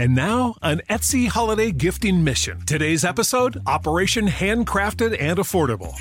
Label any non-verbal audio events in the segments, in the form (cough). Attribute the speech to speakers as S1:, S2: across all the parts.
S1: And now, an Etsy holiday gifting mission. Today's episode Operation Handcrafted and Affordable.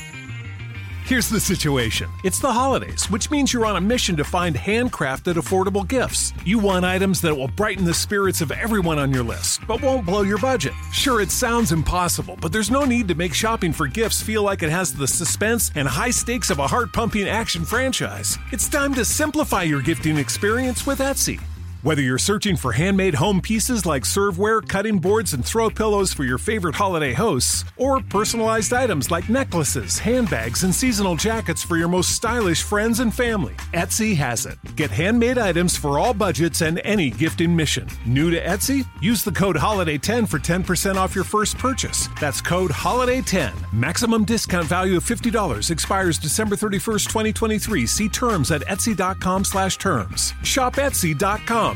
S1: Here's the situation it's the holidays, which means you're on a mission to find handcrafted, affordable gifts. You want items that will brighten the spirits of everyone on your list, but won't blow your budget. Sure, it sounds impossible, but there's no need to make shopping for gifts feel like it has the suspense and high stakes of a heart pumping action franchise. It's time to simplify your gifting experience with Etsy. Whether you're searching for handmade home pieces like serveware, cutting boards, and throw pillows for your favorite holiday hosts, or personalized items like necklaces, handbags, and seasonal jackets for your most stylish friends and family, Etsy has it. Get handmade items for all budgets and any gifting mission. New to Etsy? Use the code HOLIDAY10 for 10% off your first purchase. That's code HOLIDAY10. Maximum discount value of $50 expires December 31st, 2023. See terms at etsy.com slash terms. Shop etsy.com.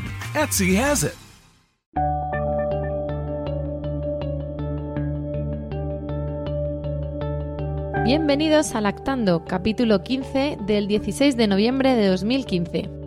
S2: Bienvenidos a Lactando, capítulo 15 del 16 de noviembre de 2015.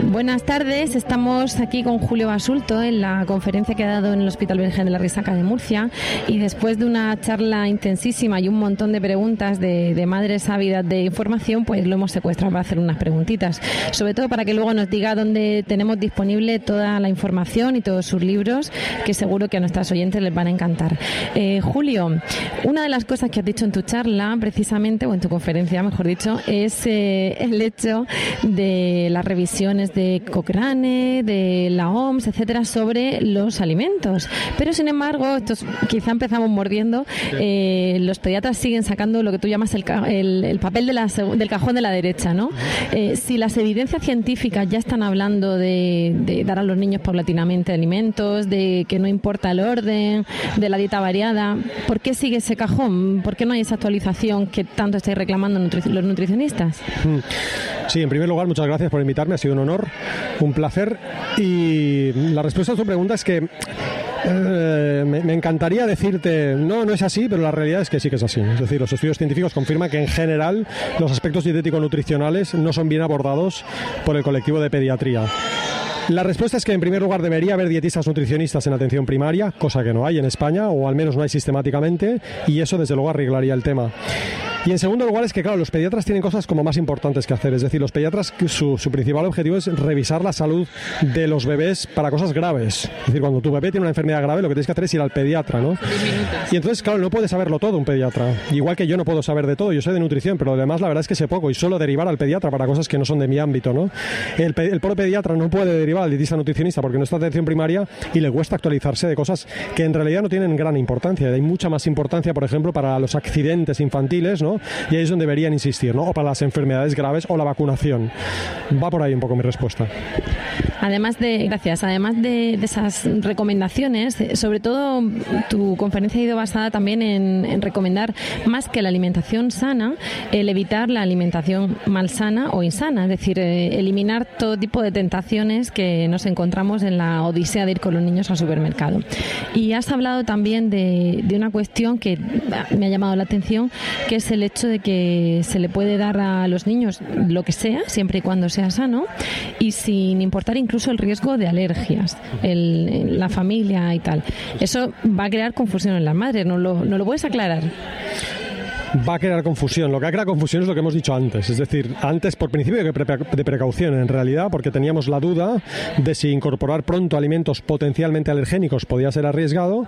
S2: Buenas tardes, estamos aquí con Julio Basulto en la conferencia que ha dado en el Hospital Virgen de la Risaca de Murcia. Y después de una charla intensísima y un montón de preguntas de, madres ávidas de información, pues lo hemos secuestrado para hacer unas preguntitas, sobre todo para que luego nos diga dónde tenemos disponible toda la información y todos sus libros, que seguro que a nuestras oyentes les van a encantar. Eh, Julio, una de las cosas que has dicho en tu charla, precisamente, o en tu conferencia, mejor dicho, es eh, el hecho de las de Cochrane, de la OMS, etcétera, sobre los alimentos. Pero sin embargo, estos, quizá empezamos mordiendo, eh, los pediatras siguen sacando lo que tú llamas el, el, papel de la, del cajón de la derecha, ¿no? Eh, si las evidencias científicas ya están hablando de, dar a los niños paulatinamente alimentos, de que no importa el orden, de la dieta variada, ¿por qué sigue ese cajón? ¿Por qué no hay esa actualización que tanto estáis reclamando los nutricionistas?
S3: Hmm. Sí, en primer lugar, muchas gracias por invitarme, ha sido un honor un placer. Y la respuesta a tu pregunta es que eh, me, encantaría decirte, no, no es así, pero la realidad es que sí que es así. Es decir, los estudios científicos confirman que en general los aspectos dietético-nutricionales no son bien abordados por el colectivo de pediatría. La respuesta es que en primer lugar debería haber dietistas nutricionistas en atención primaria, cosa que no hay en España, o al menos no hay sistemáticamente, y eso desde luego arreglaría el tema. Y en segundo lugar es que, claro, los pediatras tienen cosas como más importantes que hacer. Es decir, los pediatras, su, su principal objetivo es revisar la salud de los bebés para cosas graves. Es decir, cuando tu bebé tiene una enfermedad grave, lo que tienes que hacer es ir al pediatra, ¿no? Y entonces, claro, no puede saberlo todo un pediatra. Igual que yo no puedo saber de todo, yo sé de nutrición, pero además la verdad es que sé poco y solo derivar al pediatra para cosas que no son de mi ámbito, ¿no? El, el propio pediatra no puede derivar al dietista nutricionista porque no está en atención primaria y le cuesta actualizarse de cosas que en realidad no tienen gran importancia. Hay mucha más importancia, por ejemplo, para los accidentes infantiles, ¿no? Y ahí es donde deberían insistir, ¿no? O para las enfermedades graves o la vacunación. Va por ahí un poco mi respuesta.
S2: Además de, gracias, además de, esas recomendaciones, eh, sobre todo tu conferencia ha ido basada también en, recomendar más que la alimentación sana, el evitar la alimentación malsana o insana, es decir, eh, eliminar todo tipo de tentaciones que nos encontramos en la odisea de ir con los niños al supermercado. Y has hablado también de, de una cuestión que me ha llamado la atención, que es el hecho de que se le puede dar a los niños lo que sea, siempre y cuando sea sano, y sin importar incluso el riesgo de alergias, en la familia y tal. Eso va a crear confusión en las madres, ¿no lo, no lo puedes aclarar?
S3: Va a crear confusión. Lo que ha creado confusión es lo que hemos dicho antes. Es decir, antes por principio de precaución en realidad, porque teníamos la duda de si incorporar pronto alimentos potencialmente alergénicos podía ser arriesgado,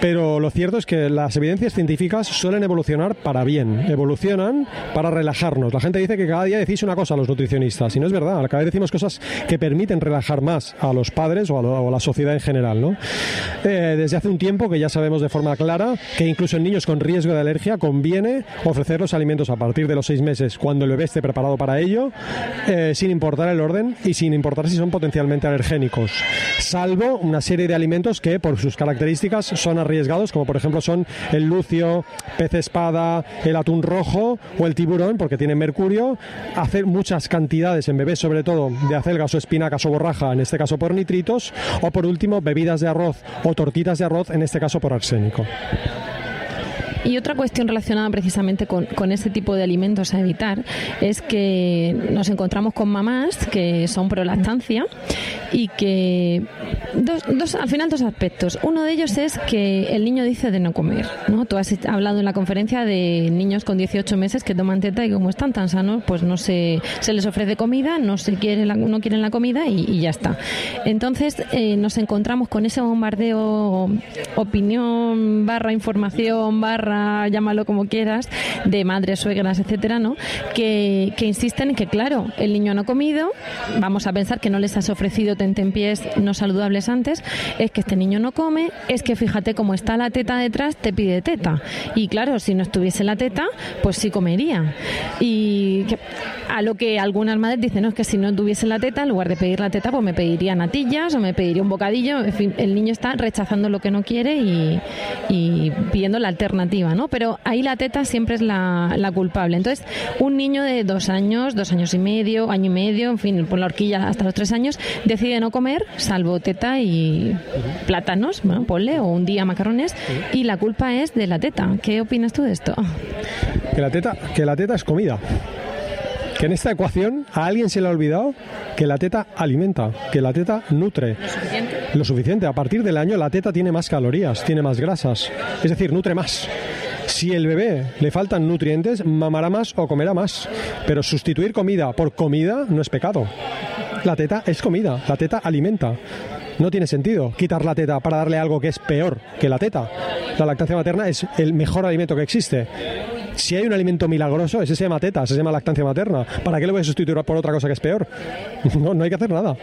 S3: pero lo cierto es que las evidencias científicas suelen evolucionar para bien, evolucionan para relajarnos. La gente dice que cada día decís una cosa a los nutricionistas, y no es verdad, cada vez decimos cosas que permiten relajar más a los padres o a, la sociedad en general. ¿no? Eh, desde hace un tiempo que ya sabemos de forma clara que incluso en niños con riesgo de alergia conviene ofrecer los alimentos a partir de los seis meses cuando el bebé esté preparado para ello, eh, sin importar el orden y sin importar si son potencialmente alergénicos, salvo una serie de alimentos que por sus características son arriesgados, como por ejemplo son el lucio, pez espada, el atún rojo o el tiburón, porque tienen mercurio, hacer muchas cantidades en bebés, sobre todo de acelgas o espinacas o borraja, en este caso por nitritos, o por último bebidas de arroz o tortitas de arroz, en este caso por arsénico.
S2: Y otra cuestión relacionada precisamente con, con ese tipo de alimentos a evitar es que nos encontramos con mamás que son pro lactancia y que dos, dos, al final dos aspectos. Uno de ellos es que el niño dice de no comer. ¿no? Tú has hablado en la conferencia de niños con 18 meses que toman teta y como están tan sanos, pues no se, se les ofrece comida, no se quiere la, no quieren la comida y, ya está. Entonces eh, nos encontramos con ese bombardeo opinión barra información barra llámalo como quieras de madres, suegras, etcétera, ¿no? Que, que insisten en que claro, el niño no ha comido, vamos a pensar que no les has ofrecido tentempiés no saludables antes, es que este niño no come, es que fíjate cómo está la teta detrás, te pide teta. Y claro, si no estuviese la teta, pues sí comería. Y a lo que algunas madres dicen, no, es que si no tuviese la teta, en lugar de pedir la teta, pues me pediría natillas o me pediría un bocadillo. En fin, el niño está rechazando lo que no quiere y, pidiendo la alternativa, ¿no? Pero ahí la teta siempre es la, la, culpable. Entonces, un niño de dos años, dos años y medio, año y medio, en fin, por la horquilla hasta los tres años, decide no comer, salvo teta y plátanos, bueno, ponle, o un día macarrones, y la culpa es de la teta. ¿Qué opinas tú de esto?
S3: Que la teta, que la teta es comida que en esta ecuación a alguien se le ha olvidado que la teta alimenta, que la teta nutre.
S2: Lo suficiente.
S3: Lo suficiente. A partir del año la teta tiene más calorías, tiene más grasas, es decir, nutre más. Si el bebé le faltan nutrientes, mamará más o comerá más. Pero sustituir comida por comida no es pecado. La teta es comida, la teta alimenta. No tiene sentido quitar la teta para darle algo que es peor que la teta. La lactancia materna es el mejor alimento que existe si hay un alimento milagroso, ese se llama teta, ese se llama lactancia materna. ¿Para qué lo voy a sustituir por otra cosa que es peor? (laughs) No, no hay que hacer nada.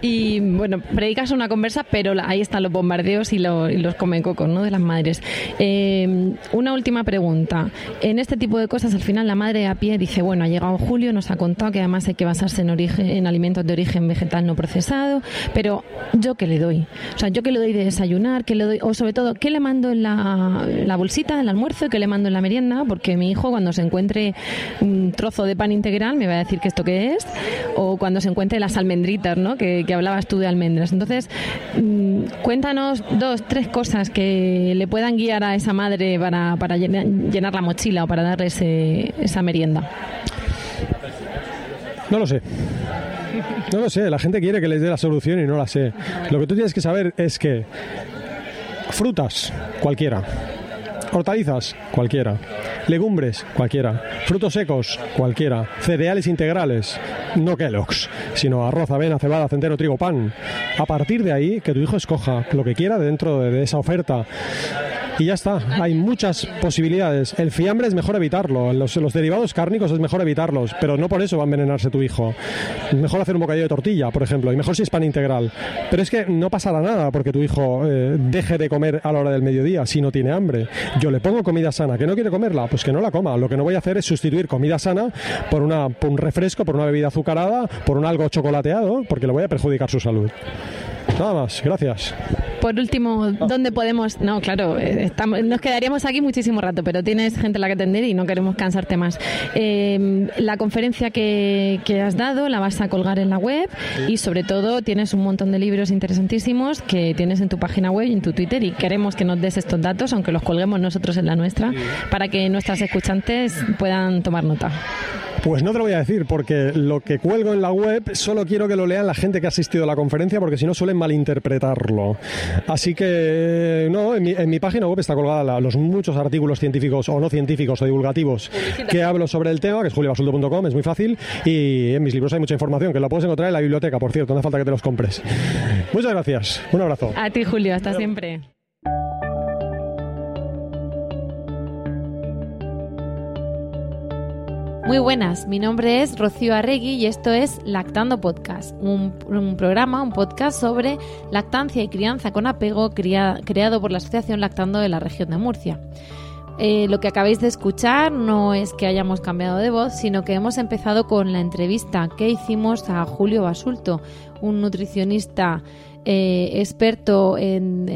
S2: Y bueno, predicas una conversa, pero ahí están los bombardeos y, los comencocos ¿no? de las madres. Eh, una última pregunta. En este tipo de cosas, al final la madre a pie dice, bueno, ha llegado julio, nos ha contado que además hay que basarse en, origen, en alimentos de origen vegetal no procesado, pero ¿yo qué le doy? O sea, ¿yo qué le doy de desayunar? ¿Qué le doy? O sobre todo, ¿qué le mando en la, la bolsita, el almuerzo? Que le mando en la merienda, porque mi hijo cuando se encuentre un trozo de pan integral me va a decir que esto qué es, o cuando se encuentre las almendritas, ¿no? que, hablabas tú de almendras. Entonces, mm, cuéntanos dos, tres cosas que le puedan guiar a esa madre para, para llenar la mochila o para darle esa merienda.
S3: No lo sé. No lo sé, la gente quiere que les dé la solución y no la sé. Lo que tú tienes que saber es que frutas, cualquiera, Hortalizas, cualquiera. Legumbres, cualquiera. Frutos secos, cualquiera. Cereales integrales, no Kellogg's, sino arroz, avena, cebada, centeno, trigo, pan. A partir de ahí, que tu hijo escoja lo que quiera dentro de esa oferta y ya está. Hay muchas posibilidades. El fiambre es mejor evitarlo. Los, derivados cárnicos es mejor evitarlos, pero no por eso va a envenenarse tu hijo. Mejor hacer un bocadillo de tortilla, por ejemplo, y mejor si es pan integral. Pero es que no pasará nada porque tu hijo eh, deje de comer a la hora del mediodía si no tiene hambre. Yo le pongo comida sana, que no quiere comerla, pues que no la coma. Lo que no voy a hacer es sustituir comida sana por, una, por un refresco, por una bebida azucarada, por un algo chocolateado, porque le voy a perjudicar su salud. Nada más, gracias.
S2: Por último, ¿dónde podemos...? No, claro, eh, estamos, nos quedaríamos aquí muchísimo rato, pero tienes gente a la que atender y no queremos cansarte más. Eh, la conferencia que, que, has dado la vas a colgar en la web y sobre todo tienes un montón de libros interesantísimos que tienes en tu página web y en tu Twitter y queremos que nos des estos datos, aunque los colguemos nosotros en la nuestra, para que nuestras escuchantes puedan tomar nota.
S3: Pues no te lo voy a decir, porque lo que cuelgo en la web solo quiero que lo lean la gente que ha asistido a la conferencia, porque si no suelen malinterpretarlo. Así que, no, en mi, página web está colgada los muchos artículos científicos o no científicos o divulgativos que hablo sobre el tema, que es juliobasulto.com, es muy fácil, y en mis libros hay mucha información, que la puedes encontrar en la biblioteca, por cierto, no hace falta que te los compres. Muchas gracias, un abrazo.
S2: A ti, Julio, hasta siempre. Muy buenas, mi nombre es Rocío Arregui y esto es Lactando Podcast, un, programa, un podcast sobre lactancia y crianza con apego creado por la Asociación Lactando de la región de Murcia. Eh, lo que acabáis de escuchar no es que hayamos cambiado de voz, sino que hemos empezado con la entrevista que hicimos a Julio Basulto, un nutricionista eh, experto en,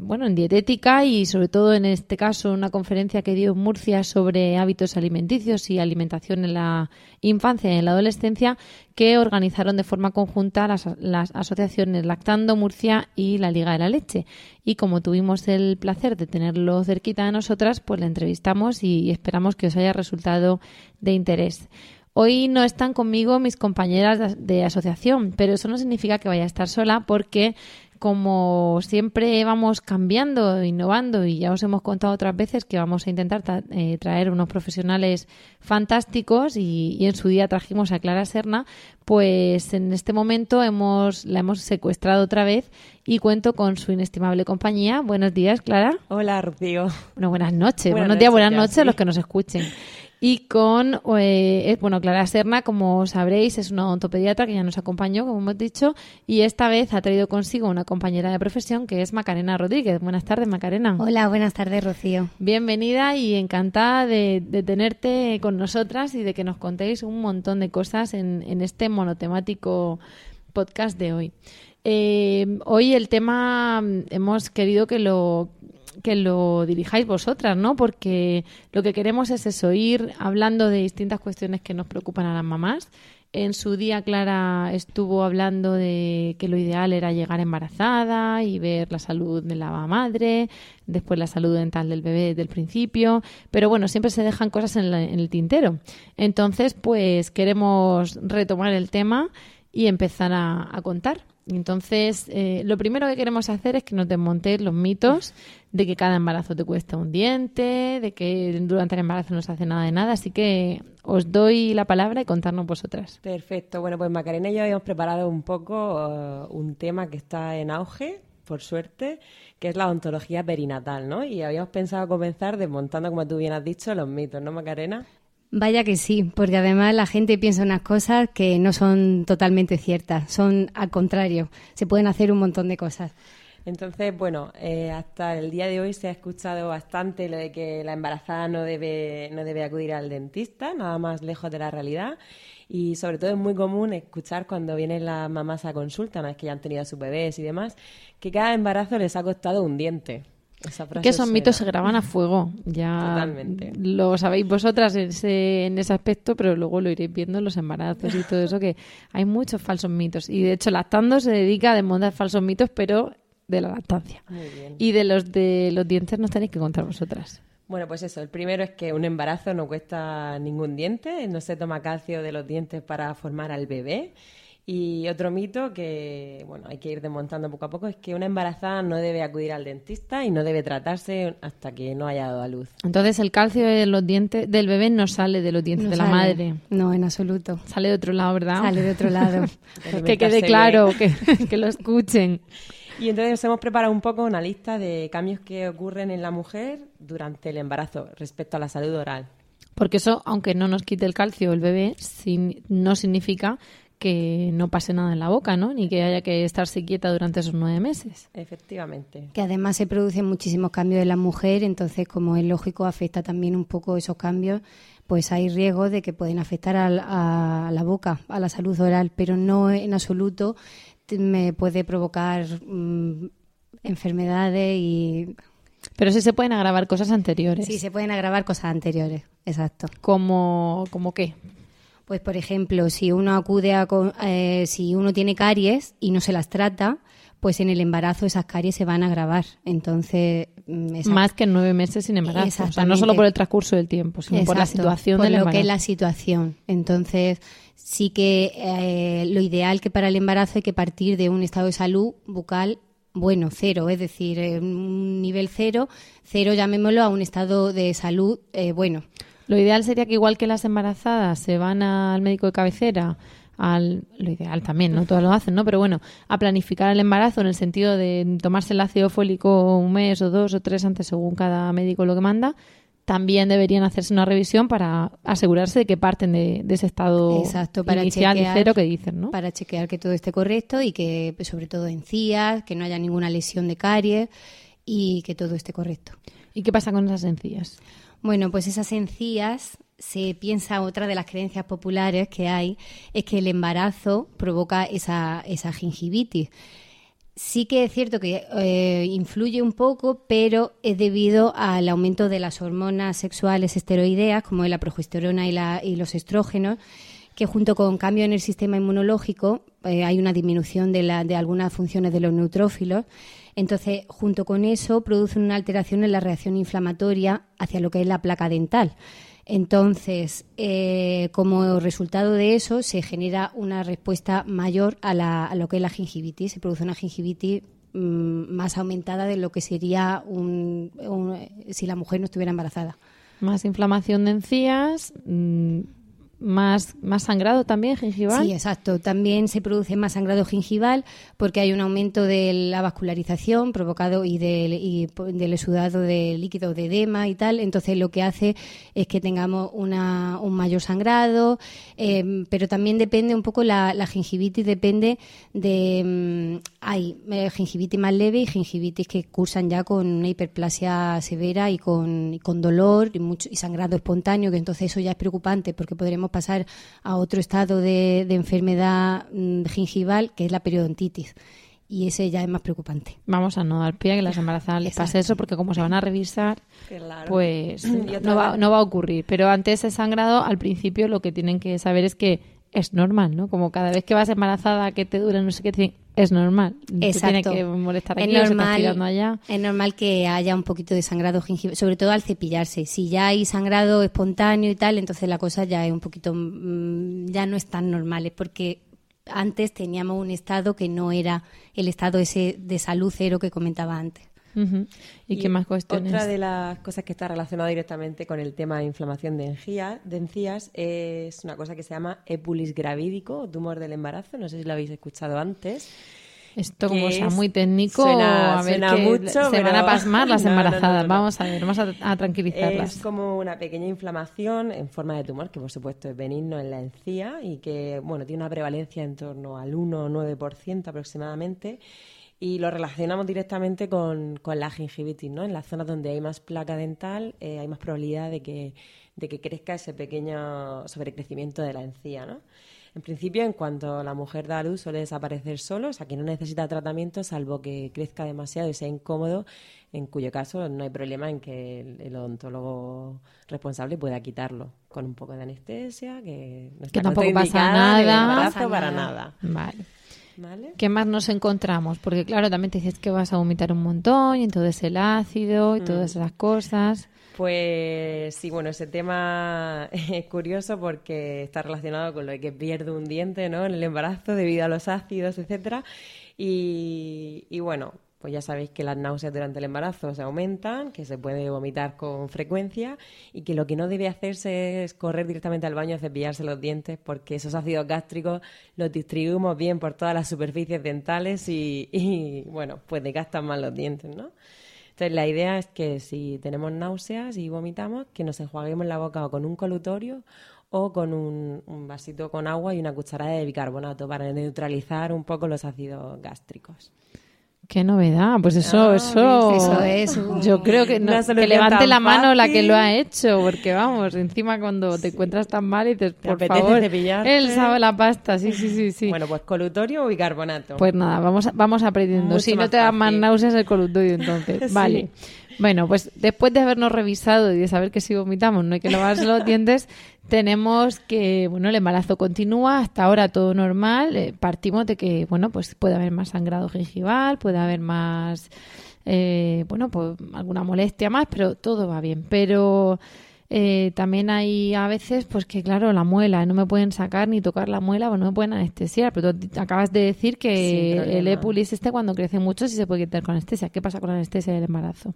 S2: bueno, en dietética y sobre todo en este caso una conferencia que dio en Murcia sobre hábitos alimenticios y alimentación en la infancia y en la adolescencia que organizaron de forma conjunta las, las asociaciones Lactando Murcia y la Liga de la Leche. Y como tuvimos el placer de tenerlo cerquita de nosotras, pues le entrevistamos y esperamos que os haya resultado de interés. Hoy no están conmigo mis compañeras de, asociación, pero eso no significa que vaya a estar sola porque como siempre vamos cambiando, innovando y ya os hemos contado otras veces que vamos a intentar eh, traer unos profesionales fantásticos y, en su día trajimos a Clara Serna, pues en este momento hemos, la hemos secuestrado otra vez y cuento con su inestimable compañía. Buenos días, Clara.
S4: Hola, Rocío.
S2: Bueno, buenas noches. Buenos días, buenas noches a los que nos escuchen y con, eh, bueno, Clara Serna, como sabréis, es una odontopediatra que ya nos acompañó, como hemos dicho, y esta vez ha traído consigo una compañera de profesión que es Macarena Rodríguez. Buenas tardes, Macarena.
S5: Hola, buenas tardes, Rocío.
S2: Bienvenida y encantada de, tenerte con nosotras y de que nos contéis un montón de cosas en, en este monotemático podcast de hoy. Eh, hoy el tema hemos querido que lo que lo dirijáis vosotras, ¿no? Porque lo que queremos es eso, ir hablando de distintas cuestiones que nos preocupan a las mamás. En su día Clara estuvo hablando de que lo ideal era llegar embarazada y ver la salud de la madre, después la salud dental del bebé desde el principio, pero bueno, siempre se dejan cosas en, en el tintero. Entonces, pues queremos retomar el tema y empezar a, a contar. Entonces, eh, lo primero que queremos hacer es que nos desmontéis los mitos de que cada embarazo te cuesta un diente, de que durante el embarazo no se hace nada de nada. Así que os doy la palabra y contarnos vosotras.
S4: Perfecto. Bueno, pues Macarena y yo habíamos preparado un poco uh, un tema que está en auge, por suerte, que es la ontología perinatal, ¿no? Y habíamos pensado comenzar desmontando, como tú bien has dicho, los mitos, ¿no, Macarena?
S5: Vaya que sí, porque además la gente piensa unas cosas que no son totalmente ciertas, son al contrario, se pueden hacer un montón de cosas.
S4: Entonces, bueno, eh, hasta el día de hoy se ha escuchado bastante lo de que la embarazada no debe, no debe acudir al dentista, nada más lejos de la realidad. Y sobre todo es muy común escuchar cuando vienen las mamás a consulta, una vez que ya han tenido a sus bebés y demás, que cada embarazo les ha costado un diente
S2: que esos mitos se graban a fuego. Ya lo sabéis vosotras en ese, en ese aspecto, pero luego lo iréis viendo en los embarazos y todo eso, que hay muchos falsos mitos. Y de hecho, Lactando se dedica a desmontar falsos mitos, pero de la lactancia. Y de los de los dientes nos tenéis que contar vosotras.
S4: Bueno, pues eso. El primero es que un embarazo no cuesta ningún diente, no se toma calcio de los dientes para formar al bebé. Y otro mito que, bueno, hay que ir desmontando poco a poco es que una embarazada no debe acudir al dentista y no debe tratarse hasta que no haya dado a luz.
S2: Entonces el calcio de los dientes del bebé no sale de los dientes de la madre.
S5: No, en absoluto.
S2: Sale de otro lado, ¿verdad?
S5: Sale de otro lado. (laughs)
S2: que quede claro, que, (laughs) que lo escuchen.
S4: Y entonces hemos preparado un poco una lista de cambios que ocurren en la mujer durante el embarazo respecto a la salud oral.
S2: Porque eso, aunque no nos quite el calcio el bebé, no significa que no pase nada en la boca, ¿no? Ni que haya que estarse quieta durante esos nueve meses.
S4: Efectivamente.
S5: Que además se producen muchísimos cambios en la mujer, entonces, como es lógico, afecta también un poco esos cambios, pues hay riesgo de que pueden afectar a, la boca, a la salud oral, pero no en absoluto me puede provocar mm, enfermedades y
S2: pero sí se pueden agravar cosas anteriores.
S5: Sí, se pueden agravar cosas anteriores, exacto.
S2: ¿Como, como qué?
S5: Pues, por ejemplo, si uno acude a, eh, si uno tiene caries y no se las trata, pues en el embarazo esas caries se van a agravar. Entonces,
S2: mm, más que nueve meses sin embarazo. O sea, no solo por el transcurso del tiempo, sino por la situación
S5: por
S2: lo
S5: que es la situación. Entonces, sí que eh, lo ideal que para el embarazo hay que partir de un estado de salud bucal bueno, cero, es decir, un nivel cero, cero llamémoslo a un estado de salud eh, bueno.
S2: Lo ideal sería que igual que las embarazadas se van al médico de cabecera, al, lo ideal también, no todos lo hacen, ¿no? Pero bueno, a planificar el embarazo en el sentido de tomarse el ácido fólico un mes o dos o tres antes según cada médico lo que manda, también deberían hacerse una revisión para asegurarse de que parten de, ese estado Exacto, para inicial y cero que dicen, ¿no?
S5: Para chequear que todo esté correcto y que, pues, sobre todo encías, que no haya ninguna lesión de caries y que todo esté correcto.
S2: ¿Y qué pasa con esas encías?
S5: Bueno, pues esas encías se piensa otra de las creencias populares que hay es que el embarazo provoca esa, esa gingivitis. Sí que es cierto que eh, influye un poco, pero es debido al aumento de las hormonas sexuales esteroideas, como la progesterona y, la, y los estrógenos, que junto con cambio en el sistema inmunológico eh, hay una disminución de, la, de algunas funciones de los neutrófilos. Entonces, junto con eso, producen una alteración en la reacción inflamatoria hacia lo que es la placa dental. Entonces, eh, como resultado de eso, se genera una respuesta mayor a, la, a lo que es la gingivitis. Se produce una gingivitis mm, más aumentada de lo que sería un, si la mujer no estuviera embarazada.
S2: Más inflamación de encías. Mm, más, más sangrado también gingival.
S5: Sí, exacto. También se produce más sangrado gingival porque hay un aumento de la vascularización provocado y del, y del exudado de líquido de edema y tal. Entonces lo que hace es que tengamos una, un mayor sangrado, em, pero también depende un poco la, la gingivitis, depende de... Hay eh, gingivitis más leve y gingivitis que cursan ya con una hiperplasia severa y con, con dolor y, mucho, y sangrado espontáneo, que entonces eso ya es preocupante porque podremos pasar a otro estado de, enfermedad mm, gingival, que es la periodontitis y ese ya es más preocupante.
S2: Vamos a no dar pie a que las embarazadas les pase eso, porque como se van a revisar, pues no va, no va, a ocurrir. Pero ante ese sangrado, al principio lo que tienen que saber es que es normal, ¿no? Como cada vez que vas embarazada, que te dura no sé qué, es normal.
S5: Exacto.
S2: que molestar
S5: aquí es normal, allá. Es normal que haya un poquito de sangrado gingival, sobre todo al cepillarse. Si ya hay sangrado espontáneo y tal, entonces la cosa ya es un poquito, mm, ya no es tan normal, es porque antes teníamos un estado que no era el estado ese de salud cero que comentaba antes.
S2: ¿Y, qué más cuestiones?
S4: Otra de las cosas que está relacionada directamente con el tema de inflamación de, encías es una cosa que se llama epulis gravídico, tumor del embarazo. No sé si lo habéis escuchado antes.
S2: Esto como sea muy técnico, a ver mucho, se van a pasmar las (laughs) embarazadas. vamos a ver, vamos a, tranquilizarlas.
S4: Es como una pequeña inflamación en forma de tumor, que por supuesto es benigno en la encía y que bueno tiene una prevalencia en torno al 1 o 9% aproximadamente y lo relacionamos directamente con, la gingivitis, ¿no? En las zonas donde hay más placa dental eh, hay más probabilidad de que, de que crezca ese pequeño sobrecrecimiento de la encía, ¿no? En principio, en cuanto la mujer da a luz, suele desaparecer solo, o sea, que no necesita tratamiento, salvo que crezca demasiado y sea incómodo, en cuyo caso no hay problema en que el, odontólogo responsable pueda quitarlo con un poco de anestesia, que no
S2: está que tampoco pasa nada,
S4: para nada.
S2: Vale. ¿Qué más nos encontramos? Porque claro, también te dices que vas a vomitar un montón y todo el ácido y todas mm. esas cosas.
S4: Pues sí, bueno, ese tema (laughs) es curioso porque está relacionado con lo de que pierde un diente ¿no? en el embarazo debido a los ácidos, etcétera. Y, y bueno, pues ya sabéis que las náuseas durante el embarazo se aumentan, que se puede vomitar con frecuencia y que lo que no debe hacerse es correr directamente al baño a cepillarse los dientes porque esos ácidos gástricos los distribuimos bien por todas las superficies dentales y, bueno, pues desgastan más los dientes, ¿no? Entonces la idea es que si tenemos náuseas y vomitamos, que nos enjuaguemos la boca o con un colutorio o con un, un, vasito con agua y una cucharada de bicarbonato para neutralizar un poco los ácidos gástricos.
S2: Qué novedad, pues eso, ah, eso,
S5: es. (laughs)
S2: Yo creo que, que levante la mano la que lo ha hecho, porque vamos, encima cuando te encuentras tan mal y te por favor, él sabe la pasta, sí, sí, sí, sí.
S4: Bueno, pues colutorio o bicarbonato.
S2: Pues nada, vamos, vamos aprendiendo. si no te da más náuseas el colutorio, entonces, (laughs) vale. Bueno, pues después de habernos revisado y de saber que si vomitamos no hay que lavarse los dientes, tenemos que, bueno, el embarazo continúa, hasta ahora todo normal, eh, partimos de que, bueno, pues puede haber más sangrado gingival, puede haber más, eh, bueno, pues alguna molestia más, pero todo va bien. Pero eh, también hay a veces, pues que claro, la muela, no me pueden sacar ni tocar la muela o no me pueden anestesiar. Pero tú acabas de decir que el epulis este cuando crece mucho sí se puede quitar con anestesia. ¿Qué pasa con la anestesia del embarazo?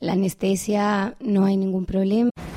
S5: La anestesia no hay ningún problema.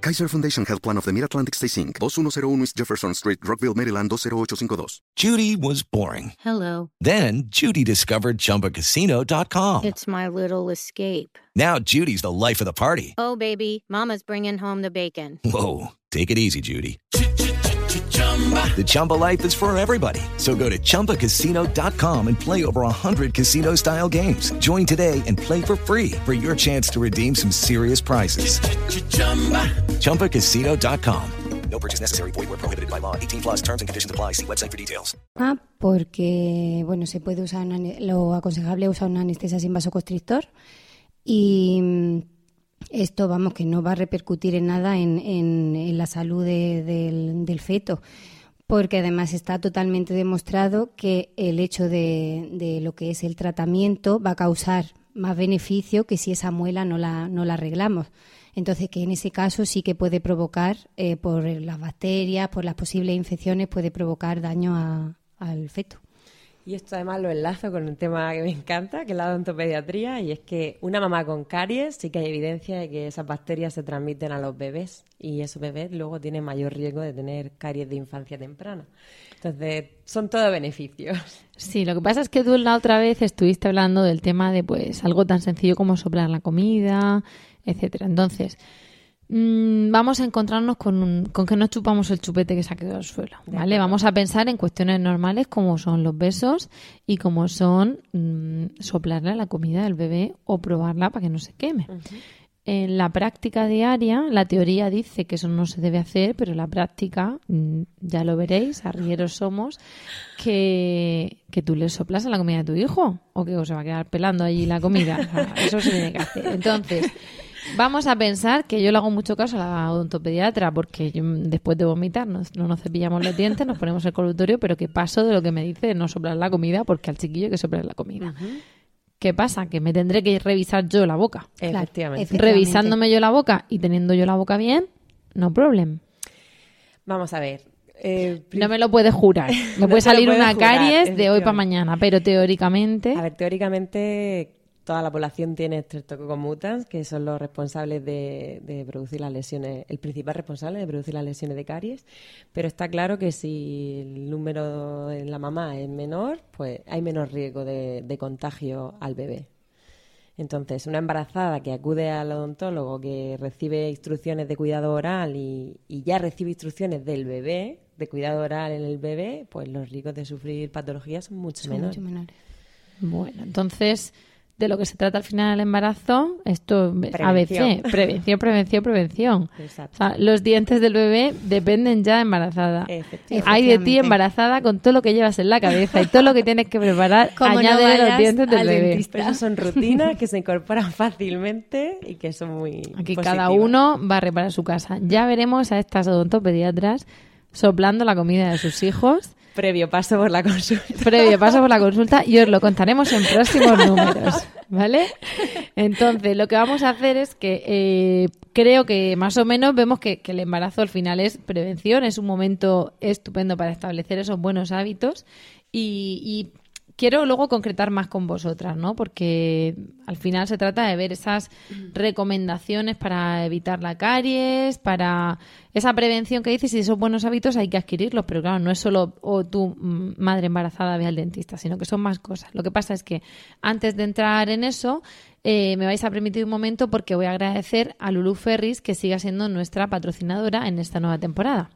S6: Kaiser Foundation Health Plan of the Mid-Atlantic Stay Inc., 2101 East Jefferson Street, Rockville, Maryland, 20852.
S7: Judy was boring.
S8: Hello.
S7: Then Judy discovered ChumbaCasino.com.
S8: It's my little escape.
S7: Now Judy's the life of the party.
S8: Oh, baby, mama's bringing home the bacon.
S7: Whoa, take it easy, Judy. The Chumba life is for everybody. So go to ChumbaCasino.com and play over 100 casino-style games. Join today and play for free for your chance to redeem some serious prizes. ChumbaCasino.com.
S9: No purchase necessary. Void where prohibited by law. 18 plus terms and conditions apply. See website for details.
S5: Ah, porque, bueno, se puede usar, una, lo aconsejable es usar una anestesia sin vasoconstrictor y mm, esto, vamos, que no va a repercutir en nada en, en, la salud de, del, feto porque además está totalmente demostrado que el hecho de, de, lo que es el tratamiento va a causar más beneficio que si esa muela no la, no la arreglamos. Entonces, que en ese caso sí que puede provocar, eh, por las bacterias, por las posibles infecciones, puede provocar daño a, al feto.
S4: Y esto además lo enlazo con un tema que me encanta, que es la odontopediatría, y es que una mamá con caries sí que hay evidencia de que esas bacterias se transmiten a los bebés y esos bebés luego tienen mayor riesgo de tener caries de infancia temprana. Entonces, son todos beneficios.
S2: Sí, lo que pasa es que tú la otra vez estuviste hablando del tema de pues algo tan sencillo como soplar la comida, etcétera. Entonces, mmm, vamos a encontrarnos con, un, con que no chupamos el chupete que se ha quedado al suelo, ¿vale? Vamos a pensar en cuestiones normales como son los besos y como son mmm, soplarle la comida del bebé o probarla para que no se queme. Uh -huh. En la práctica diaria, la teoría dice que eso no se debe hacer, pero en la práctica, mmm, ya lo veréis, arrieros somos, que, que tú le soplas a la comida de tu hijo o que se va a quedar pelando allí la comida. O (laughs) sea, eso se tiene que hacer. Entonces, Vamos a pensar que yo le hago mucho caso a la odontopediatra porque yo, después de vomitar no, no, nos cepillamos los dientes, nos ponemos el colutorio, pero que paso de lo que me dice de no soplar la comida porque al chiquillo hay que soplar la comida. Uh -huh. ¿Qué pasa? Que me tendré que revisar yo la boca.
S4: Efectivamente.
S2: Efectivamente. Revisándome yo la boca y teniendo yo la boca bien, no problem.
S4: Vamos a ver.
S2: Eh, no me lo puedes jurar. (laughs) Me no puede salir una jurar, caries de hoy para mañana, pero teóricamente.
S4: A ver, teóricamente toda la población tiene Streptococcus mutans, que son los responsables de, de, producir las lesiones, el principal responsable de producir las lesiones de caries. Pero está claro que si el número en la mamá es menor, pues hay menos riesgo de, de contagio al bebé. Entonces, una embarazada que acude al odontólogo, que recibe instrucciones de cuidado oral y, y, ya recibe instrucciones del bebé, de cuidado oral en el bebé, pues los riesgos de sufrir patologías son mucho
S5: son
S4: menores.
S5: Mucho menores.
S2: Bueno, entonces de lo que se trata al final del embarazo, esto prevención. ABC, prevención, prevención, prevención. O sea, los dientes del bebé dependen ya de embarazada. Hay de ti embarazada con todo lo que llevas en la cabeza y todo lo que tienes que preparar, (laughs) añade no los dientes del bebé.
S4: Esas son rutinas que se incorporan fácilmente y que son muy
S2: Aquí
S4: positivas.
S2: cada uno va a reparar su casa. Ya veremos a estas odontopediatras soplando la comida de sus hijos
S4: Previo paso por la consulta.
S2: Previo paso por la consulta y os lo contaremos en próximos (laughs) números, ¿vale? Entonces, lo que vamos a hacer es que eh, creo que más o menos vemos que, que, el embarazo al final es prevención, es un momento estupendo para establecer esos buenos hábitos y, y quiero luego concretar más con vosotras, ¿no? Porque al final se trata de ver esas recomendaciones para evitar la caries, para esa prevención que dices y esos buenos hábitos hay que adquirirlos, pero claro, no es solo o tu madre embarazada ve al dentista, sino que son más cosas. Lo que pasa es que antes de entrar en eso, eh, me vais a permitir un momento porque voy a agradecer a Lulu Ferris que siga siendo nuestra patrocinadora en esta nueva temporada.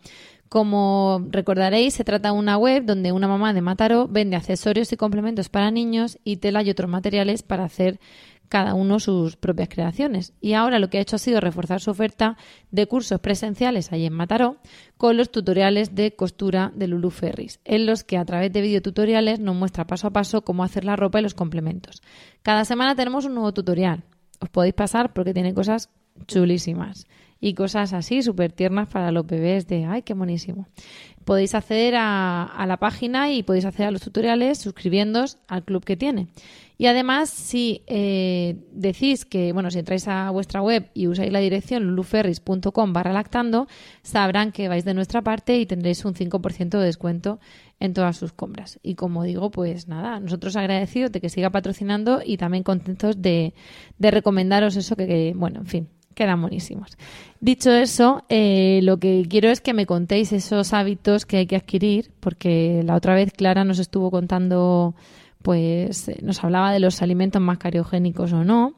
S2: Como recordaréis, se trata de una web donde una mamá de Mataró vende accesorios y complementos para niños y tela y otros materiales para hacer cada uno sus propias creaciones. Y ahora lo que ha hecho ha sido reforzar su oferta de cursos presenciales ahí en Mataró con los tutoriales de costura de Lulu Ferris, en los que a través de videotutoriales nos muestra paso a paso cómo hacer la ropa y los complementos. Cada semana tenemos un nuevo tutorial. Os podéis pasar porque tiene cosas chulísimas y cosas así súper tiernas para los bebés de ¡ay, qué monísimo! Podéis acceder a, a, la página y podéis acceder a los tutoriales suscribiéndoos al club que tiene. Y además, si eh, decís que, bueno, si entráis a vuestra web y usáis la dirección luluferris.com barra lactando, sabrán que vais de nuestra parte y tendréis un 5% de descuento en todas sus compras. Y como digo, pues nada, nosotros agradecidos de que siga patrocinando y también contentos de, de recomendaros eso que, que, bueno, en fin, Quedan buenísimos. Dicho eso, eh, lo que quiero es que me contéis esos hábitos que hay que adquirir, porque la otra vez Clara nos estuvo contando, pues eh, nos hablaba de los alimentos más cariogénicos o no.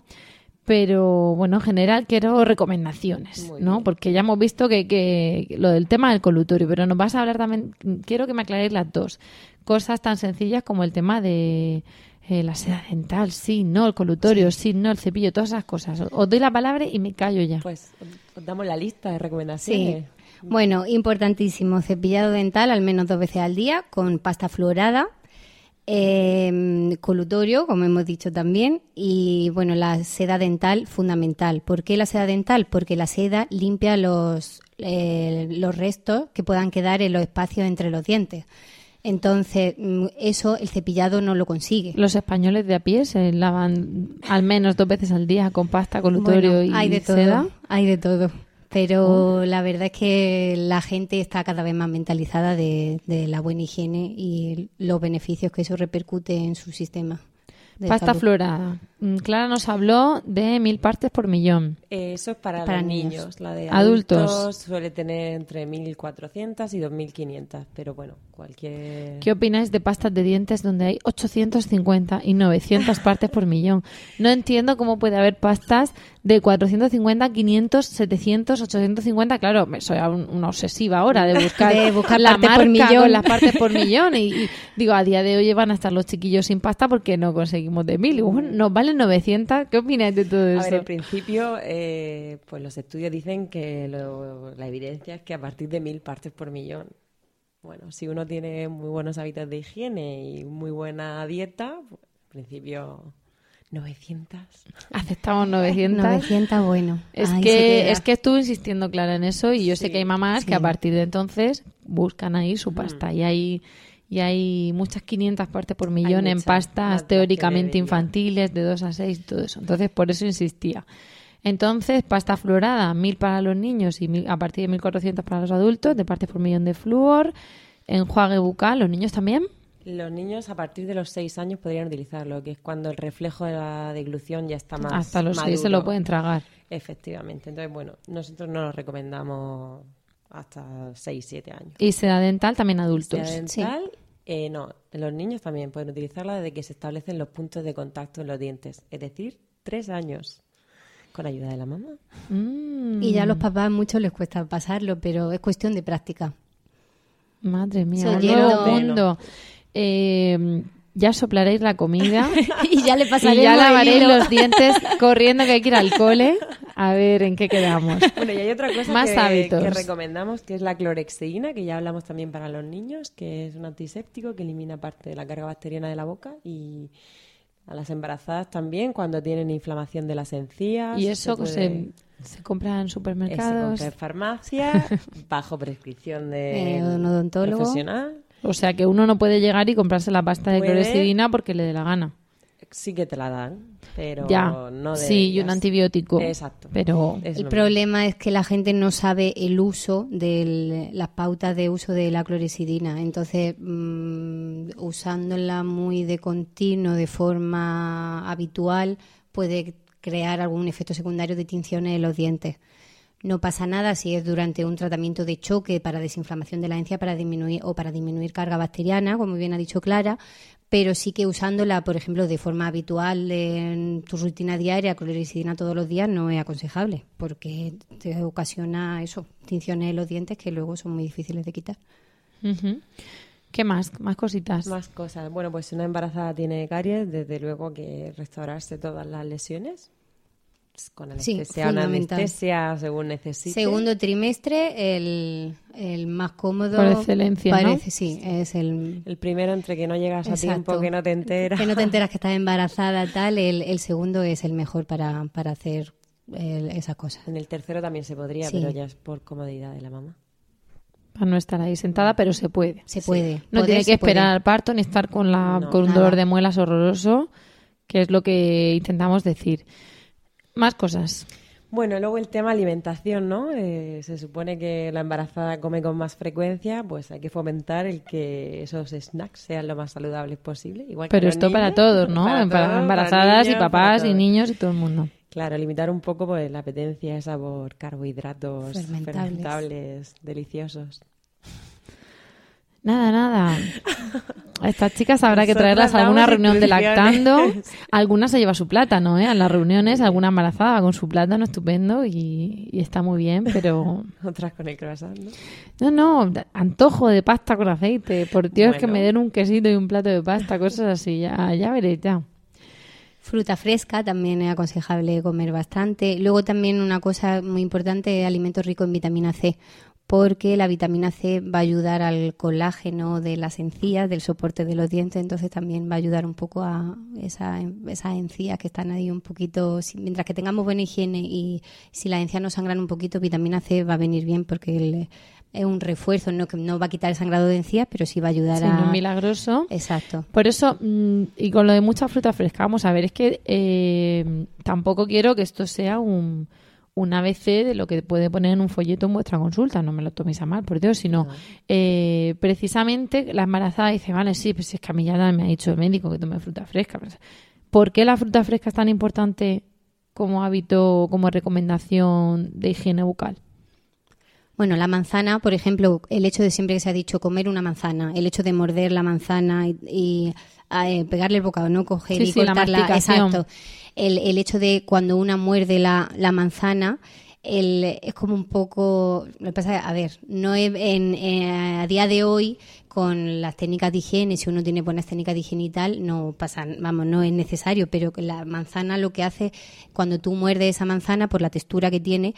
S2: Pero bueno, en general quiero recomendaciones, ¿no? Porque ya hemos visto que, que lo del tema del colutorio, pero nos vas a hablar también, quiero que me aclaréis las dos. Cosas tan sencillas como el tema de eh, la seda dental, sí, no, el colutorio, sí. no, el cepillo, todas esas cosas. Os doy la palabra y me callo ya.
S4: Pues os damos la lista de recomendaciones.
S5: Sí. Bueno, importantísimo, cepillado dental al menos dos veces al día con pasta fluorada, eh, colutorio, como hemos dicho también, y bueno, la seda dental fundamental. ¿Por qué la seda dental? Porque la seda limpia los, eh, los restos que puedan quedar en los espacios entre los dientes. Entonces, mm, eso el cepillado no lo consigue.
S2: Los españoles de a pie se lavan al menos dos veces al día con pasta, colutorio
S5: Bueno,
S2: y
S5: hay de todo,
S2: seda.
S5: hay de todo. Pero la verdad es que la gente está cada vez más mentalizada de, de la buena higiene y los beneficios que eso repercute en su sistema. de
S2: Pasta
S5: salud.
S2: florada. Mm, Clara nos habló de mil partes por millón.
S4: Eh, Eso es para,
S5: Para
S4: los
S5: niños.
S4: niños. La de
S2: Adultos.
S4: adultos. suele tener entre 1.400 y 2.500. Pero bueno, cualquier...
S2: ¿Qué opináis de pastas de dientes donde hay 850 y 900 partes por millón? No entiendo cómo puede haber pastas de 450, 500, 700, 850. Claro, me- soy un- una obsesiva ahora de buscar,
S5: De buscar
S2: la
S5: partes por
S2: marca
S5: millón.
S2: con las partes por millón. Y, y digo, a día de hoy van a estar los chiquillos sin pasta porque no conseguimos de mil. Y bueno, nos valen 900. ¿Qué opináis de todo
S4: A
S2: eso?
S4: ver, en principio, eh, pues los estudios dicen que lo- la evidencia es que a partir de 1.000 partes por millón. Bueno, si uno tiene muy buenos hábitos de higiene y muy buena dieta, pues, en principio 900.
S2: Aceptamos 900.
S5: 900, bueno.
S2: Es
S5: ahí
S2: que, es que estuve insistiendo Clara en eso y yo sé que hay mamás que a partir de entonces buscan ahí su pasta y hay y hay muchas 500 partes por millón en
S4: muchas,
S2: pastas teóricamente infantiles de 2 a 6 y todo eso. Entonces por eso insistía. Entonces, pasta fluorada, 1000 para los niños y mil- a partir de 1400 para los adultos, de partes por millón de flúor, enjuague bucal, los niños también.
S4: Los niños a partir de los 6 años podrían utilizarlo, que es cuando el reflejo de la deglución ya está más
S2: Hasta los 6 se lo pueden tragar.
S4: Efectivamente. Entonces, bueno, nosotros no lo recomendamos hasta 6, 7 años.
S2: Y seda dental también adultos.
S4: Sea dental, eh, no, los niños también pueden utilizarla desde que se establecen los puntos de contacto en los dientes, es decir, 3 años, con ayuda de la mamá.
S2: Mm,
S5: Y ya a los papás mucho les cuesta pasarlo, pero es cuestión de práctica.
S2: Madre mía, nuevo mundo. Eh, ya soplaréis la comida (laughs)
S5: y ya le
S2: y
S5: pasaremos
S2: ya lavaréis
S5: hilo.
S2: los dientes corriendo que hay que ir al cole. A ver en qué quedamos.
S4: Bueno, y hay otra cosa
S2: Más
S4: que,
S2: hábitos.
S4: que recomendamos, que es la clorexidina, que ya hablamos también para los niños, que es un antiséptico que elimina parte de la carga bacteriana de la boca y a las embarazadas también cuando tienen inflamación de las encías.
S2: Y eso
S4: puede-
S2: se, se compra en
S4: eh, se
S2: supermercados.
S4: compra en farmacia, bajo prescripción (laughs) de
S5: Eh, un odontólogo.
S4: profesional.
S2: O sea que uno no puede llegar y comprarse la pasta de
S4: Puede.
S2: clorexidina porque le dé la gana.
S4: Sí que te la dan, pero
S2: ya,
S4: no
S2: sí, y un antibiótico.
S4: Exacto.
S2: Pero
S4: Es
S5: El problema es que la gente no sabe el uso de las pautas de uso de la clorexidina. Entonces, mm, usándola muy de continuo, de forma habitual, puede crear algún efecto secundario de tinciones en los dientes. No pasa nada si es durante un tratamiento de choque para desinflamación de la encía para disminuir o para disminuir carga bacteriana, como bien ha dicho Clara, pero sí que usándola, por ejemplo, de forma habitual en tu rutina diaria, clorexidina todos los días, no es aconsejable, porque te ocasiona eso, tinciones en los dientes que luego son muy difíciles de quitar.
S2: ¿Qué más? Más cositas.
S4: Más cosas. Bueno, pues si una embarazada tiene caries, desde luego que restaurarse todas las lesiones con
S5: Sí,
S4: anestesia según necesite.
S5: Segundo trimestre, el, el más cómodo.
S2: Por excelencia, ¿no?
S5: Parece, sí, es el,
S4: El primero entre que no llegas a tiempo, que no te enteras.
S5: Que no te (laughs) enteras que estás embarazada, tal. El, el segundo es el mejor para, para hacer el- esas cosas.
S4: En el tercero también se podría,
S5: Sí.
S4: pero ya es por comodidad de la mamá.
S2: Para no estar ahí sentada, pero se puede.
S5: Se puede.
S2: No
S5: Poder
S2: tiene que
S5: puede.
S2: esperar al parto ni estar con, la,
S4: No,
S2: con un
S5: nada.
S2: dolor de muelas horroroso, que es lo que intentamos decir. Más cosas.
S4: Bueno, luego el tema alimentación, ¿no? Eh, se supone que la embarazada come con más frecuencia, pues hay que fomentar el que esos snacks sean lo más saludables posible. Igual
S2: Pero esto para todos, ¿no?
S4: para
S2: Para
S4: todos, para
S2: embarazadas y
S4: niños,
S2: papás y niños y todo el mundo.
S4: Claro, limitar un poco pues, la apetencia esa por carbohidratos
S5: Fermentables.
S4: fermentables deliciosos.
S2: Nada, nada. A estas chicas habrá que
S4: Nosotras
S2: traerlas a alguna reunión de lactando. Alguna se lleva su plátano, ¿eh? A las reuniones, alguna embarazada con su plátano estupendo y, y está muy bien, pero... (laughs)
S4: Otras con el croissant, ¿no?
S2: No, no, antojo de pasta con aceite. Por Dios, que me den un quesito y un plato de pasta, cosas así. Ya, ya veré, ya.
S5: Fruta fresca también es aconsejable comer bastante. Luego también una cosa muy importante alimentos ricos en vitamina C, porque la vitamina C va a ayudar al colágeno de las encías, del soporte de los dientes, entonces también va a ayudar un poco a esa, esas encías que están ahí un poquito, mientras que tengamos buena higiene y si las encías no sangran un poquito, vitamina C va a venir bien porque el- es un refuerzo, no que no va a quitar el sangrado de encías, pero sí va a ayudar
S2: Sí,
S5: a...
S2: no es milagroso.
S5: Exacto.
S2: Por eso, mm, y con lo de mucha fruta fresca, vamos a ver, es que eh, tampoco quiero que esto sea un, un ABC de lo que puede poner en un folleto en vuestra consulta, no me lo toméis a mal, por Dios, sino eh, precisamente la embarazada dice, vale, sí, pues es que a mí ya me ha dicho el médico que tome fruta fresca. ¿Por qué la fruta fresca es tan importante como hábito, como recomendación de higiene bucal?
S5: Bueno, la manzana, por ejemplo, el hecho de siempre que se ha dicho comer una manzana, el hecho de morder la manzana y, y, eh, pegarle el bocado, no coger
S2: Sí,
S5: y
S2: sí, la
S5: cortarla.
S2: masticación.
S5: Exacto. El, el hecho de cuando una muerde la, la manzana, el, es como un poco. Lo que pasa a ver, no es en, eh, a día de hoy con las técnicas de higiene, si uno tiene buenas técnicas de higiene y tal, no pasa, vamos, no es necesario, pero que la manzana lo que hace, cuando tú muerdes esa manzana, por la textura que tiene,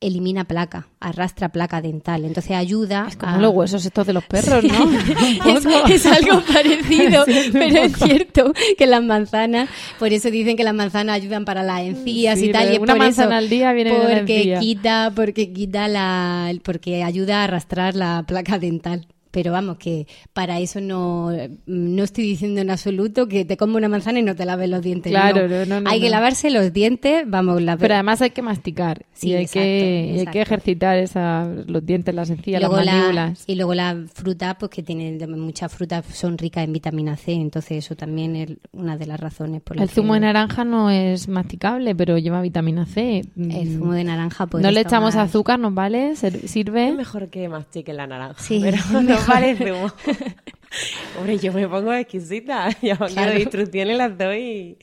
S5: elimina placa, arrastra placa dental. Entonces ayuda
S2: Es como
S5: a...
S2: los huesos estos de los perros, ¿no? (laughs) (laughs)
S5: Es, algo parecido, (laughs)
S2: Sí,
S5: pero es cierto que las manzanas, por eso dicen que las manzanas ayudan para las encías
S2: Sí,
S5: y tal, y es
S2: una
S5: por
S2: manzana
S5: eso,
S2: al día viene de la
S5: porque
S2: encía.
S5: quita, porque quita la, porque ayuda a arrastrar la placa dental. Pero vamos, que para eso no, no estoy diciendo en absoluto que te comas una manzana y no te laves los dientes.
S2: Claro,
S5: no.
S2: no, no, no,
S5: Hay que lavarse los dientes, vamos, la
S2: Pero además hay que masticar
S5: Sí,
S2: y, hay
S5: exacto,
S2: que, y hay que ejercitar esa, los dientes, las encías, las
S5: luego la,
S2: mandíbulas.
S5: y luego la fruta, pues que tienen muchas frutas son ricas en vitamina C, entonces eso también es una de las razones por las
S2: El zumo
S5: que
S2: de naranja no es masticable, pero lleva vitamina C.
S5: el zumo de naranja pues
S2: No le echamos azúcar, ¿nos vale? ¿Ser- ¿Sirve?
S4: Es mejor que mastique la naranja,
S5: Sí.
S4: pero (laughs) zumo. (laughs) Hombre, yo me pongo exquisita. (laughs) Ya
S5: Claro.
S4: las instrucciones las doy.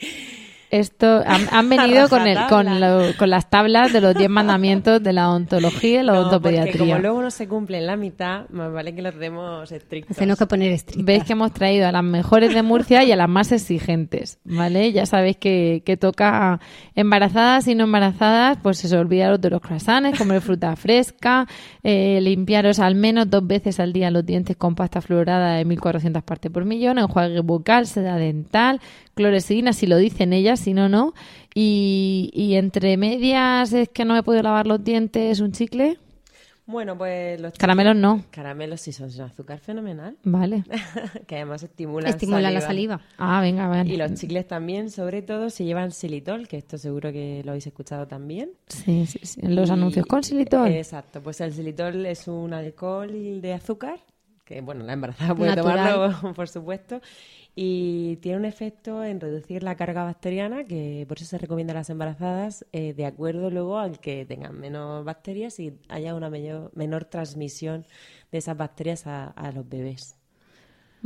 S2: Esto han, (laughs) han venido con, el, con, lo- con las tablas de los 10 (laughs) mandamientos de la odontología y la
S4: No, porque
S2: odontopediatría.
S4: como luego no se cumplen la mitad, más vale que los demos estrictos.
S5: Tenemos que poner estrictas.
S2: Veis que hemos traído a las mejores de Murcia y a las más exigentes, ¿vale? Ya sabéis que, que toca embarazadas y no embarazadas, pues eso, olvidaros de los croissants, comer fruta fresca, eh, limpiaros al menos dos veces al día los dientes con pasta fluorada de 1400 partes por millón, enjuague bucal, seda dental, clorexidina, si lo dicen ellas, si no, no. Y, y entre medias es que no me puedo lavar los dientes, un chicle.
S4: Bueno, pues los
S2: Caramelos no.
S4: Caramelos sí son sin azúcar fenomenal.
S2: Vale. (laughs)
S4: que además estimulan
S5: Estimula la saliva.
S2: Ah, venga, vale.
S4: Y los chicles también, sobre todo, si llevan xilitol, que esto seguro que lo habéis escuchado también.
S2: Sí, sí, sí. En los
S4: Y-
S2: anuncios con xilitol.
S4: Exacto, pues el xilitol es un alcohol de azúcar, que bueno, la embarazada (laughs) puede
S5: Natural.
S4: tomarlo, (laughs) por supuesto, y tiene un efecto en reducir la carga bacteriana, que por eso se recomienda a las embarazadas, eh, de acuerdo luego al que tengan menos bacterias y haya una mayor- menor transmisión de esas bacterias a, a los bebés.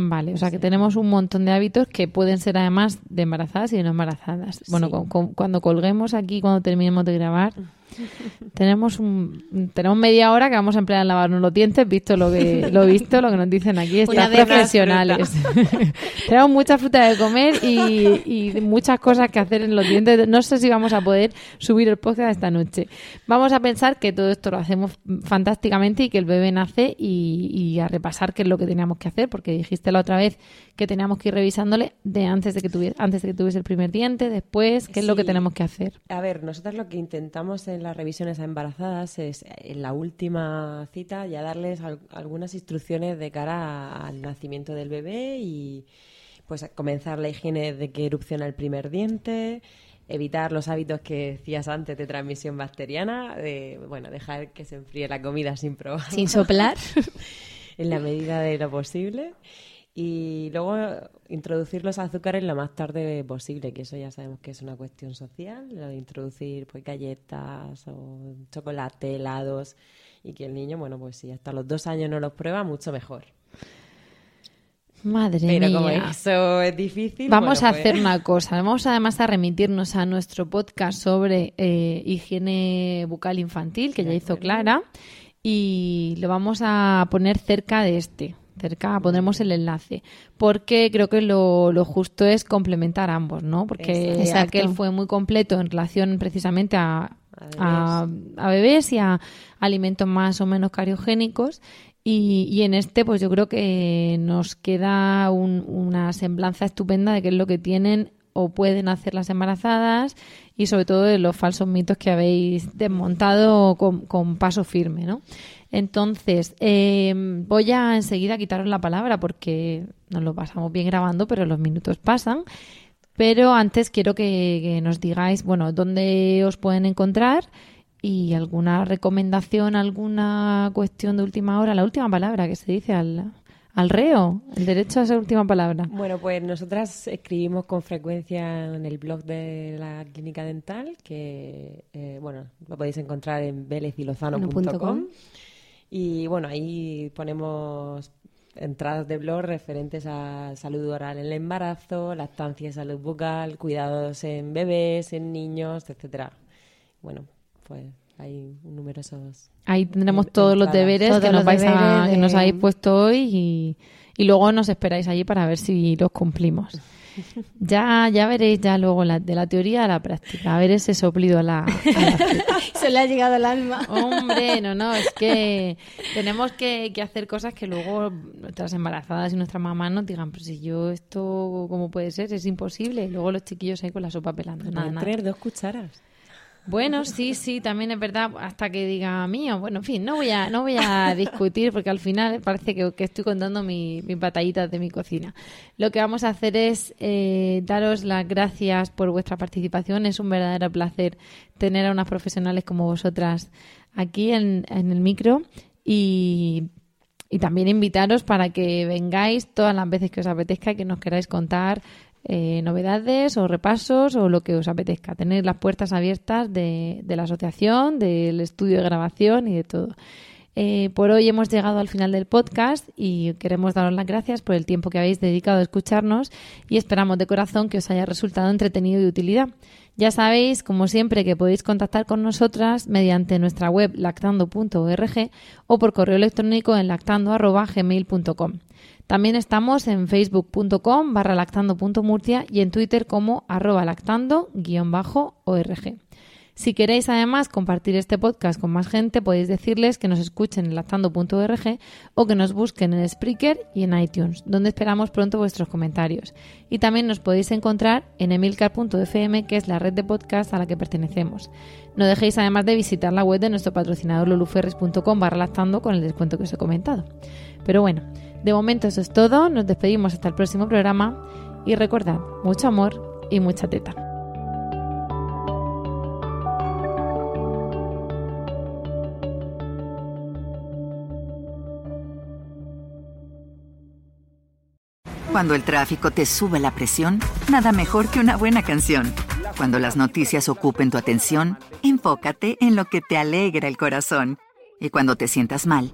S2: Vale, o sea que tenemos un montón de hábitos que pueden ser además de embarazadas y de no embarazadas. Bueno,
S4: Sí.
S2: con- con- cuando colguemos aquí, cuando terminemos de grabar, (laughs) tenemos un tenemos media hora que vamos a emplear en lavarnos los dientes, visto lo que (laughs) lo visto, lo que nos dicen aquí, estas profesionales. (laughs) tenemos mucha fruta de comer y, y muchas cosas que hacer en los dientes. No sé si vamos a poder subir el podcast esta noche. Vamos a pensar que todo esto lo hacemos fantásticamente y que el bebé nace y, y a repasar qué es lo que teníamos que hacer, porque dijiste la otra vez que teníamos que ir revisándole de antes de que tuviese, antes de que tuviese el primer diente, después, qué es lo que tenemos que hacer.
S4: A ver, nosotros lo que intentamos en las revisiones a embarazadas es en la última cita ya darles al- algunas instrucciones de cara al nacimiento del bebé y pues comenzar la higiene de que erupciona el primer diente, evitar los hábitos que decías antes de transmisión bacteriana, de bueno, dejar que se enfríe la comida sin probar
S5: Sin soplar. (laughs)
S4: en la medida de lo posible. Y luego introducir los azúcares lo más tarde posible, que eso ya sabemos que es una cuestión social, lo de introducir pues galletas o chocolate, helados y que el niño, bueno, pues si hasta los dos años no los prueba, mucho mejor.
S2: Madre
S4: Pero
S2: mía.
S4: como eso es difícil,
S2: Vamos
S4: bueno,
S2: a
S4: pues-
S2: hacer una cosa. Vamos además a remitirnos a nuestro podcast sobre eh, higiene bucal infantil que ya hizo Clara y lo vamos a poner cerca de este. Cerca pondremos el enlace porque creo que lo, lo justo es complementar ambos, ¿no? Porque
S5: Exacto.
S2: aquel fue muy completo en relación precisamente a, a, a bebés y a alimentos más o menos cariogénicos y, y en este, pues yo creo que nos queda un- una semblanza estupenda de qué es lo que tienen o pueden hacer las embarazadas y sobre todo de los falsos mitos que habéis desmontado con, con paso firme, ¿no? Entonces, eh, voy a enseguida quitaros la palabra porque nos lo pasamos bien grabando, pero los minutos pasan. Pero antes quiero que, que nos digáis, bueno, dónde os pueden encontrar y alguna recomendación, alguna cuestión de última hora, la última palabra que se dice al, al reo, el derecho a esa última palabra.
S4: Bueno, pues nosotras escribimos con frecuencia en el blog de la clínica dental, que eh, bueno, lo podéis encontrar en velezilozano.com. Y bueno, ahí ponemos entradas de blog referentes a salud oral en el embarazo, lactancia y salud bucal, cuidados en bebés, en niños, etcétera. Bueno, pues hay numerosos
S2: Ahí tendremos
S4: en-
S2: todos los deberes
S5: Todos
S2: que nos,
S5: los
S2: vais a- que nos habéis puesto hoy y, y luego nos esperáis allí para ver si los cumplimos. Ya, ya veréis ya luego la, de la teoría a la práctica, a ver ese soplido a la, a la. (laughs)
S5: Se le ha llegado al alma.
S2: Hombre, no, no, es que tenemos que, que hacer cosas que luego nuestras embarazadas y nuestras mamás nos digan, pero si yo esto, ¿cómo puede ser? Es imposible. Y luego los chiquillos ahí con la sopa pelando. Nada,
S4: Pueden
S2: nada.
S4: dos cucharas.
S2: Bueno, sí, sí, también es verdad, hasta que diga mío. Bueno, en fin, no voy a, no voy a (laughs) discutir porque al final parece que, que estoy contando mi- mis batallitas de mi cocina. Lo que vamos a hacer es eh, daros las gracias por vuestra participación. Es un verdadero placer tener a unas profesionales como vosotras aquí en, en el micro y y también invitaros para que vengáis todas las veces que os apetezca y que nos queráis contar eh, novedades o repasos o lo que os apetezca. Tener las puertas abiertas de, de la asociación, del estudio de grabación y de todo. Eh, por hoy hemos llegado al final del podcast y queremos daros las gracias por el tiempo que habéis dedicado a escucharnos y esperamos de corazón que os haya resultado entretenido y de utilidad. Ya sabéis, como siempre, que podéis contactar con nosotras mediante nuestra web lactando.org o por correo electrónico en lactando.gmail.com. También estamos en facebook.com barra lactando.murcia y en Twitter como arroba lactando-org. Si queréis además compartir este podcast con más gente, podéis decirles que nos escuchen en lactando.org o que nos busquen en Spreaker y en iTunes, donde esperamos pronto vuestros comentarios. Y también nos podéis encontrar en emilcar.fm, que es la red de podcast a la que pertenecemos. No dejéis además de visitar la web de nuestro patrocinador luluferres.com barra lactando con el descuento que os he comentado. Pero bueno, de momento eso es todo, nos despedimos hasta el próximo programa y recordad, mucho amor y mucha teta.
S10: Cuando el tráfico te sube la presión, nada mejor que una buena canción. Cuando las noticias ocupen tu atención, enfócate en lo que te alegra el corazón. Y cuando te sientas mal,